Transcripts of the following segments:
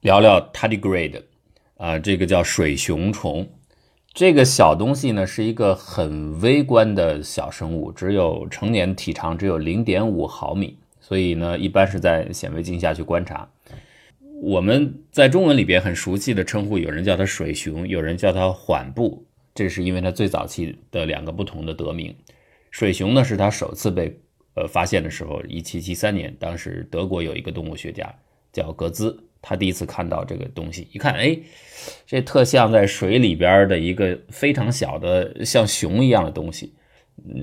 聊聊 tardigrade，啊，这个叫水熊虫。这个小东西呢，是一个很微观的小生物，只有成年体长只有零点五毫米，所以呢，一般是在显微镜下去观察。我们在中文里边很熟悉的称呼，有人叫它水熊，有人叫它缓步，这是因为它最早期的两个不同的得名。水熊呢，是它首次被呃发现的时候，一七七三年，当时德国有一个动物学家叫格兹。他第一次看到这个东西，一看，哎，这特像在水里边的一个非常小的像熊一样的东西。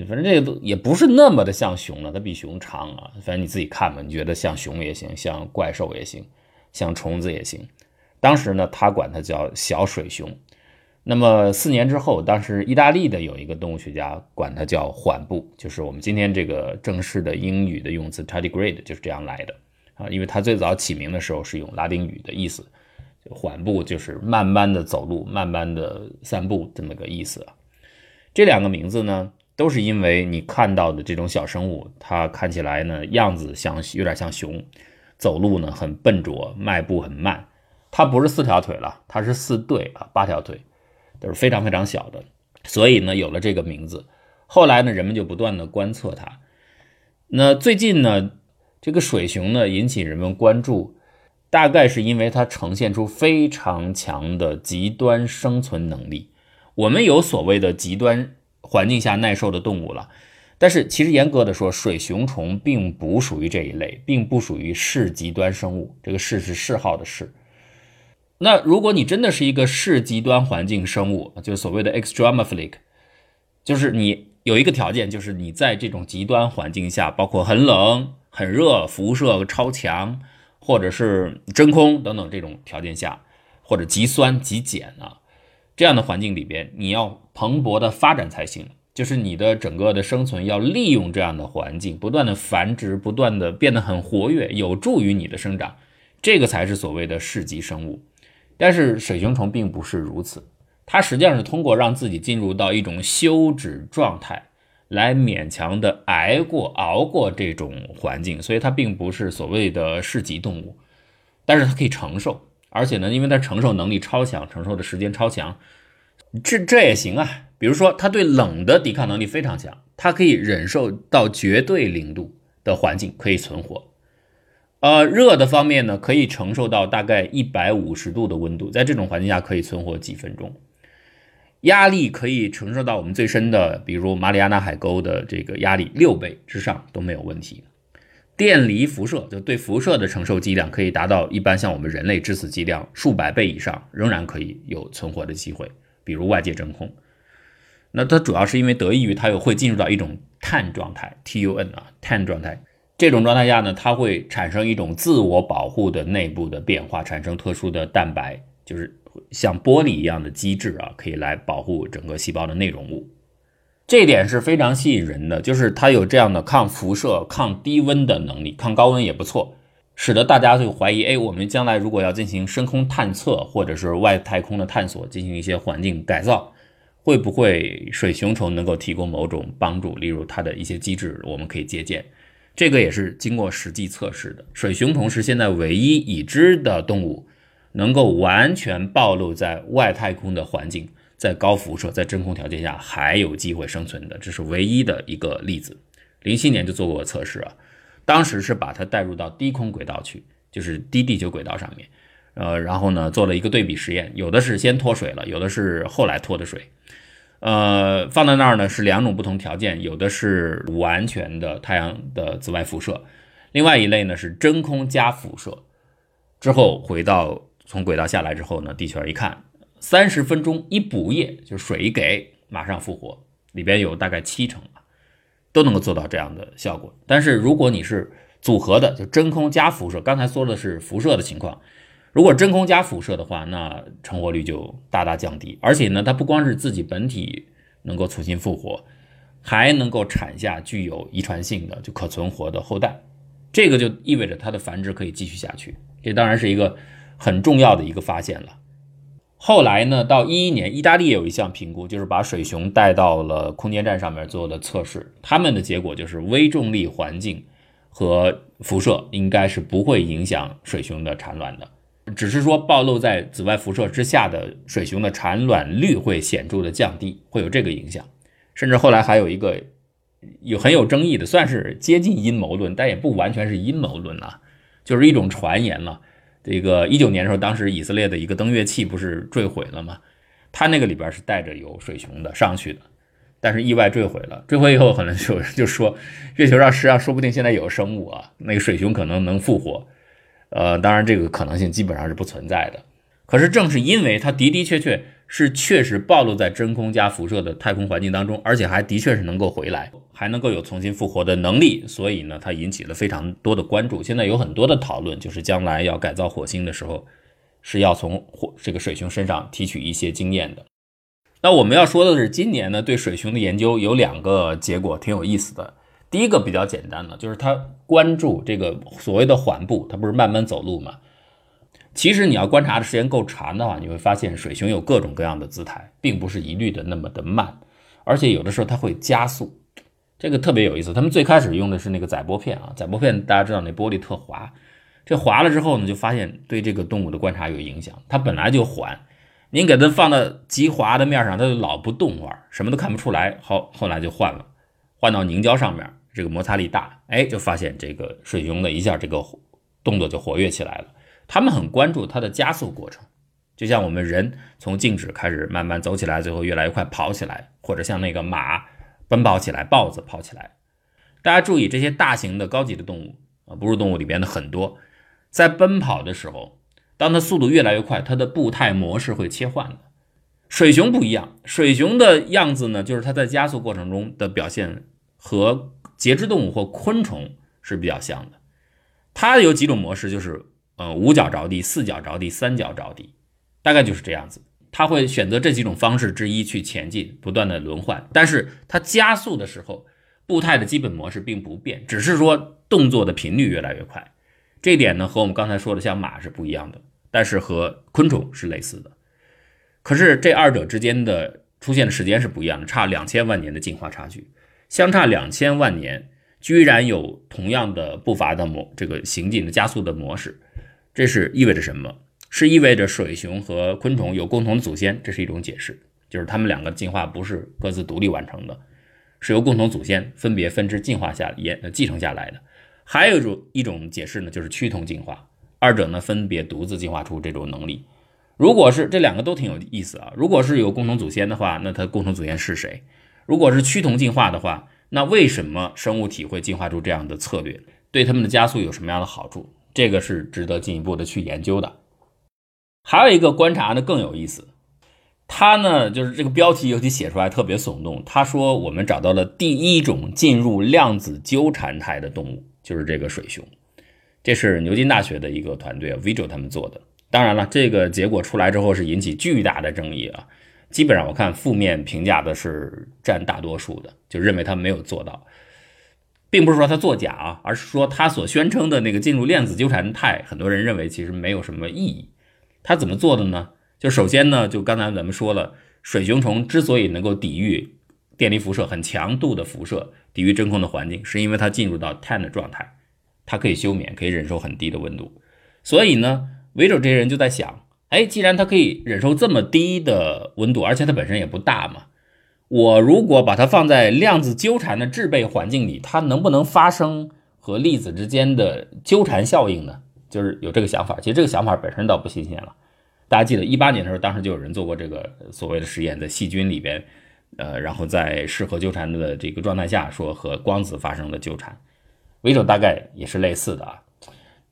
反正这个都也不是那么的像熊了，它比熊长啊。反正你自己看吧，你觉得像熊也行，像怪兽也行，像虫子也行。当时呢，他管它叫小水熊。那么四年之后，当时意大利的有一个动物学家管它叫缓步，就是我们今天这个正式的英语的用词 tardigrade 就是这样来的。啊，因为它最早起名的时候是用拉丁语的意思，缓步就是慢慢的走路、慢慢的散步这么个意思。这两个名字呢，都是因为你看到的这种小生物，它看起来呢样子像有点像熊，走路呢很笨拙，迈步很慢。它不是四条腿了，它是四对啊，八条腿，都是非常非常小的，所以呢有了这个名字。后来呢，人们就不断的观测它。那最近呢？这个水熊呢，引起人们关注，大概是因为它呈现出非常强的极端生存能力。我们有所谓的极端环境下耐受的动物了，但是其实严格的说，水熊虫并不属于这一类，并不属于嗜极端生物。这个嗜是嗜好的嗜。那如果你真的是一个嗜极端环境生物，就是所谓的 extremophilic，就是你有一个条件，就是你在这种极端环境下，包括很冷。很热、辐射超强，或者是真空等等这种条件下，或者极酸极碱啊这样的环境里边，你要蓬勃的发展才行。就是你的整个的生存要利用这样的环境，不断的繁殖，不断的变得很活跃，有助于你的生长，这个才是所谓的市级生物。但是水熊虫并不是如此，它实际上是通过让自己进入到一种休止状态。来勉强的挨过、熬过这种环境，所以它并不是所谓的市级动物，但是它可以承受，而且呢，因为它承受能力超强，承受的时间超强，这这也行啊。比如说，它对冷的抵抗能力非常强，它可以忍受到绝对零度的环境可以存活。呃，热的方面呢，可以承受到大概一百五十度的温度，在这种环境下可以存活几分钟。压力可以承受到我们最深的，比如马里亚纳海沟的这个压力六倍之上都没有问题。电离辐射就对辐射的承受剂量可以达到一般像我们人类致死剂量数百倍以上，仍然可以有存活的机会。比如外界真空，那它主要是因为得益于它又会进入到一种碳状态 （TUN） 啊，碳状态。这种状态下呢，它会产生一种自我保护的内部的变化，产生特殊的蛋白，就是。像玻璃一样的机制啊，可以来保护整个细胞的内容物，这点是非常吸引人的。就是它有这样的抗辐射、抗低温的能力，抗高温也不错，使得大家就怀疑：哎，我们将来如果要进行深空探测或者是外太空的探索，进行一些环境改造，会不会水熊虫能够提供某种帮助？例如它的一些机制，我们可以借鉴。这个也是经过实际测试的。水熊虫是现在唯一已知的动物。能够完全暴露在外太空的环境，在高辐射、在真空条件下还有机会生存的，这是唯一的一个例子。零七年就做过测试啊，当时是把它带入到低空轨道去，就是低地球轨道上面，呃，然后呢做了一个对比实验，有的是先脱水了，有的是后来脱的水，呃，放在那儿呢是两种不同条件，有的是完全的太阳的紫外辐射，另外一类呢是真空加辐射，之后回到。从轨道下来之后呢，地球一看，三十分钟一补液，就是水一给，马上复活，里边有大概七成啊，都能够做到这样的效果。但是如果你是组合的，就真空加辐射，刚才说的是辐射的情况，如果真空加辐射的话，那成活率就大大降低。而且呢，它不光是自己本体能够重新复活，还能够产下具有遗传性的就可存活的后代，这个就意味着它的繁殖可以继续下去。这当然是一个。很重要的一个发现了。后来呢，到一一年，意大利也有一项评估，就是把水熊带到了空间站上面做的测试。他们的结果就是微重力环境和辐射应该是不会影响水熊的产卵的。只是说暴露在紫外辐射之下的水熊的产卵率会显著的降低，会有这个影响。甚至后来还有一个有很有争议的，算是接近阴谋论，但也不完全是阴谋论了，就是一种传言了。这个一九年的时候，当时以色列的一个登月器不是坠毁了吗？它那个里边是带着有水熊的上去的，但是意外坠毁了。坠毁以后，可能就就说月球上实际上说不定现在有生物啊，那个水熊可能能复活。呃，当然这个可能性基本上是不存在的。可是正是因为它的的确确是确实暴露在真空加辐射的太空环境当中，而且还的确是能够回来，还能够有重新复活的能力，所以呢，它引起了非常多的关注。现在有很多的讨论，就是将来要改造火星的时候。是要从火这个水熊身上提取一些经验的。那我们要说的是，今年呢对水熊的研究有两个结果挺有意思的。第一个比较简单的，就是他关注这个所谓的缓步，它不是慢慢走路吗？其实你要观察的时间够长的话，你会发现水熊有各种各样的姿态，并不是一律的那么的慢，而且有的时候它会加速，这个特别有意思。他们最开始用的是那个载玻片啊，载玻片大家知道那玻璃特滑。这滑了之后呢，就发现对这个动物的观察有影响。它本来就缓，您给它放到极滑的面上，它就老不动会儿，什么都看不出来。好，后来就换了，换到凝胶上面，这个摩擦力大，哎，就发现这个水熊的一下这个动作就活跃起来了。他们很关注它的加速过程，就像我们人从静止开始慢慢走起来，最后越来越快跑起来，或者像那个马奔跑起来，豹子跑起来。大家注意，这些大型的高级的动物啊，哺乳动物里边的很多。在奔跑的时候，当它速度越来越快，它的步态模式会切换的。水熊不一样，水熊的样子呢，就是它在加速过程中的表现和节肢动物或昆虫是比较像的。它有几种模式，就是呃五脚着地、四脚着地、三脚着地，大概就是这样子。它会选择这几种方式之一去前进，不断的轮换。但是它加速的时候，步态的基本模式并不变，只是说动作的频率越来越快。这点呢，和我们刚才说的像马是不一样的，但是和昆虫是类似的。可是这二者之间的出现的时间是不一样的，差两千万年的进化差距，相差两千万年，居然有同样的步伐的模，这个行进的加速的模式，这是意味着什么？是意味着水熊和昆虫有共同的祖先，这是一种解释，就是它们两个进化不是各自独立完成的，是由共同祖先分别分支进化下延继承下来的。还有一种一种解释呢，就是趋同进化，二者呢分别独自进化出这种能力。如果是这两个都挺有意思啊，如果是有共同祖先的话，那它共同祖先是谁？如果是趋同进化的话，那为什么生物体会进化出这样的策略？对它们的加速有什么样的好处？这个是值得进一步的去研究的。还有一个观察呢更有意思，它呢就是这个标题尤其写出来特别耸动。他说我们找到了第一种进入量子纠缠态的动物。就是这个水熊，这是牛津大学的一个团队 v i g o 他们做的。当然了，这个结果出来之后是引起巨大的争议啊。基本上我看负面评价的是占大多数的，就认为他没有做到，并不是说他作假啊，而是说他所宣称的那个进入量子纠缠态，很多人认为其实没有什么意义。他怎么做的呢？就首先呢，就刚才咱们说了，水熊虫之所以能够抵御电离辐射很强度的辐射。抵御真空的环境，是因为它进入到碳的状态，它可以休眠，可以忍受很低的温度。所以呢，维州这些人就在想，哎，既然它可以忍受这么低的温度，而且它本身也不大嘛，我如果把它放在量子纠缠的制备环境里，它能不能发生和粒子之间的纠缠效应呢？就是有这个想法。其实这个想法本身倒不新鲜了。大家记得一八年的时候，当时就有人做过这个所谓的实验，在细菌里边。呃，然后在适合纠缠的这个状态下，说和光子发生了纠缠，维轴大概也是类似的啊。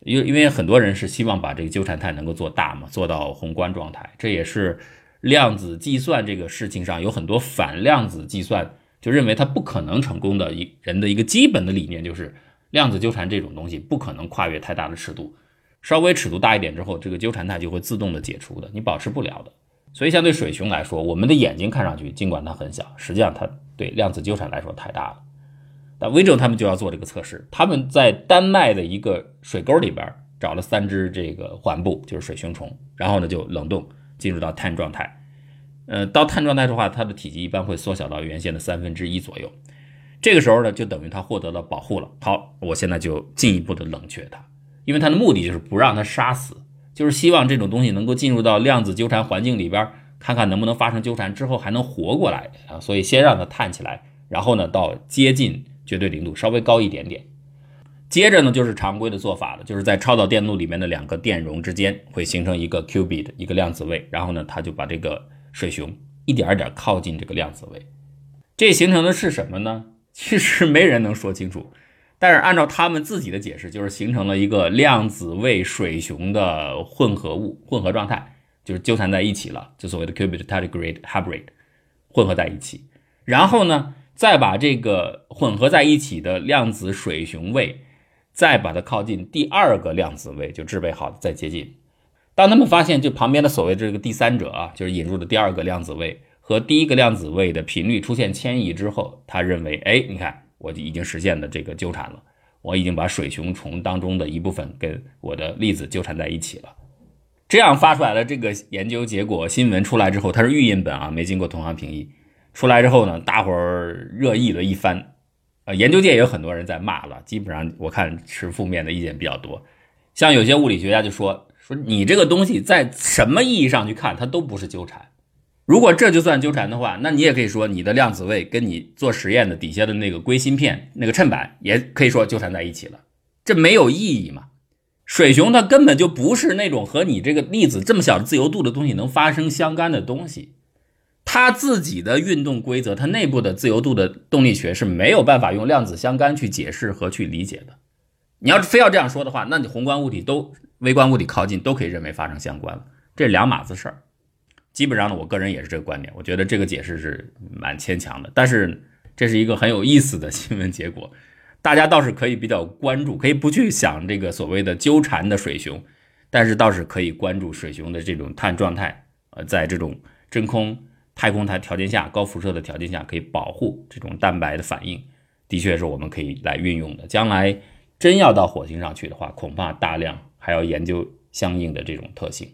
因因为很多人是希望把这个纠缠态能够做大嘛，做到宏观状态。这也是量子计算这个事情上有很多反量子计算就认为它不可能成功的一人的一个基本的理念，就是量子纠缠这种东西不可能跨越太大的尺度，稍微尺度大一点之后，这个纠缠态就会自动的解除的，你保持不了的。所以，相对水熊来说，我们的眼睛看上去尽管它很小，实际上它对量子纠缠来说太大了。那威州他们就要做这个测试，他们在丹麦的一个水沟里边找了三只这个环布，就是水熊虫，然后呢就冷冻进入到碳状态。呃，到碳状态的话，它的体积一般会缩小到原先的三分之一左右。这个时候呢，就等于它获得了保护了。好，我现在就进一步的冷却它，因为它的目的就是不让它杀死。就是希望这种东西能够进入到量子纠缠环境里边，看看能不能发生纠缠之后还能活过来啊。所以先让它探起来，然后呢到接近绝对零度稍微高一点点，接着呢就是常规的做法了，就是在超导电路里面的两个电容之间会形成一个 qubit 一个量子位，然后呢它就把这个水熊一点一点靠近这个量子位，这形成的是什么呢？其实没人能说清楚。但是按照他们自己的解释，就是形成了一个量子位水熊的混合物、混合状态，就是纠缠在一起了，就所谓的 q u b i t t e t r g r a d e hybrid 混合在一起。然后呢，再把这个混合在一起的量子水熊位，再把它靠近第二个量子位，就制备好再接近。当他们发现，就旁边的所谓这个第三者啊，就是引入的第二个量子位和第一个量子位的频率出现迁移之后，他认为，哎，你看。我已经实现了这个纠缠了，我已经把水熊虫当中的一部分跟我的粒子纠缠在一起了。这样发出来的这个研究结果新闻出来之后，它是预印本啊，没经过同行评议。出来之后呢，大伙儿热议了一番，呃，研究界也有很多人在骂了，基本上我看持负面的意见比较多。像有些物理学家就说说你这个东西在什么意义上去看，它都不是纠缠。如果这就算纠缠的话，那你也可以说你的量子位跟你做实验的底下的那个硅芯片那个衬板也可以说纠缠在一起了，这没有意义嘛？水熊它根本就不是那种和你这个粒子这么小的自由度的东西能发生相干的东西，它自己的运动规则，它内部的自由度的动力学是没有办法用量子相干去解释和去理解的。你要非要这样说的话，那你宏观物体都微观物体靠近都可以认为发生相关了，这两码子事儿。基本上呢，我个人也是这个观点。我觉得这个解释是蛮牵强的，但是这是一个很有意思的新闻结果，大家倒是可以比较关注，可以不去想这个所谓的纠缠的水熊，但是倒是可以关注水熊的这种碳状态，呃，在这种真空太空它条件下、高辐射的条件下，可以保护这种蛋白的反应，的确是我们可以来运用的。将来真要到火星上去的话，恐怕大量还要研究相应的这种特性。